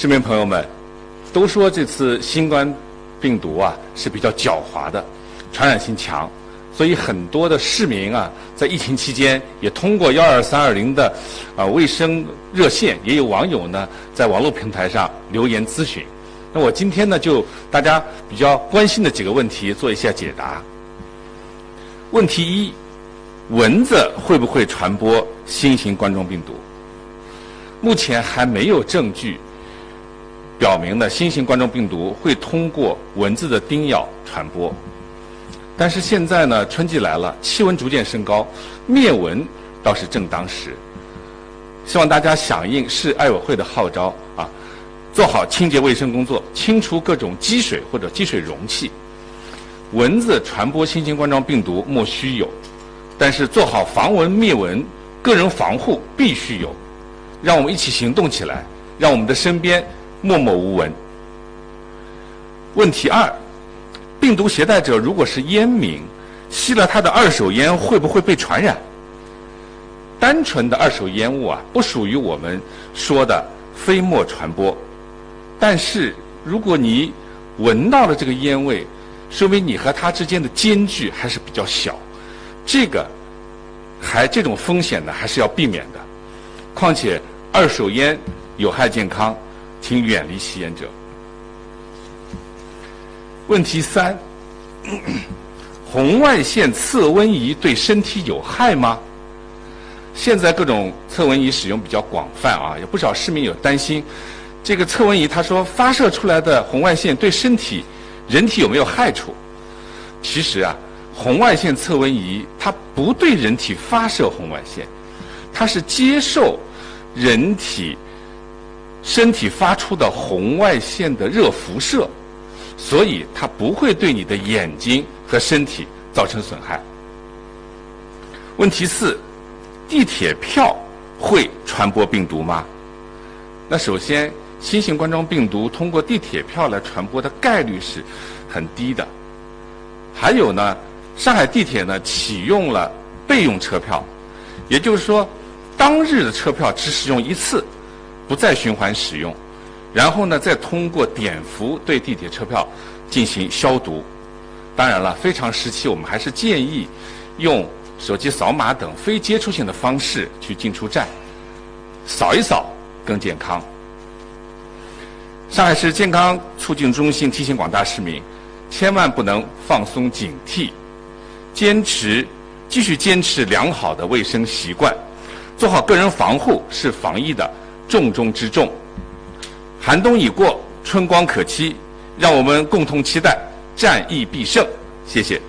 市民朋友们，都说这次新冠病毒啊是比较狡猾的，传染性强，所以很多的市民啊在疫情期间也通过幺二三二零的啊卫生热线，也有网友呢在网络平台上留言咨询。那我今天呢就大家比较关心的几个问题做一下解答。问题一：蚊子会不会传播新型冠状病毒？目前还没有证据。表明呢，新型冠状病毒会通过蚊子的叮咬传播。但是现在呢，春季来了，气温逐渐升高，灭蚊倒是正当时。希望大家响应市爱委会的号召啊，做好清洁卫生工作，清除各种积水或者积水容器。蚊子传播新型冠状病毒莫须有，但是做好防蚊灭蚊、个人防护必须有。让我们一起行动起来，让我们的身边。默默无闻。问题二：病毒携带者如果是烟民，吸了他的二手烟会不会被传染？单纯的二手烟雾啊，不属于我们说的飞沫传播。但是如果你闻到了这个烟味，说明你和他之间的间距还是比较小，这个还这种风险呢，还是要避免的。况且二手烟有害健康。请远离吸烟者。问题三：红外线测温仪对身体有害吗？现在各种测温仪使用比较广泛啊，有不少市民有担心，这个测温仪他说发射出来的红外线对身体、人体有没有害处？其实啊，红外线测温仪它不对人体发射红外线，它是接受人体。身体发出的红外线的热辐射，所以它不会对你的眼睛和身体造成损害。问题四：地铁票会传播病毒吗？那首先，新型冠状病毒通过地铁票来传播的概率是很低的。还有呢，上海地铁呢启用了备用车票，也就是说，当日的车票只使用一次。不再循环使用，然后呢，再通过碘伏对地铁车票进行消毒。当然了，非常时期我们还是建议用手机扫码等非接触性的方式去进出站，扫一扫更健康。上海市健康促进中心提醒广大市民，千万不能放松警惕，坚持继续坚持良好的卫生习惯，做好个人防护是防疫的。重中之重，寒冬已过，春光可期，让我们共同期待战役必胜。谢谢。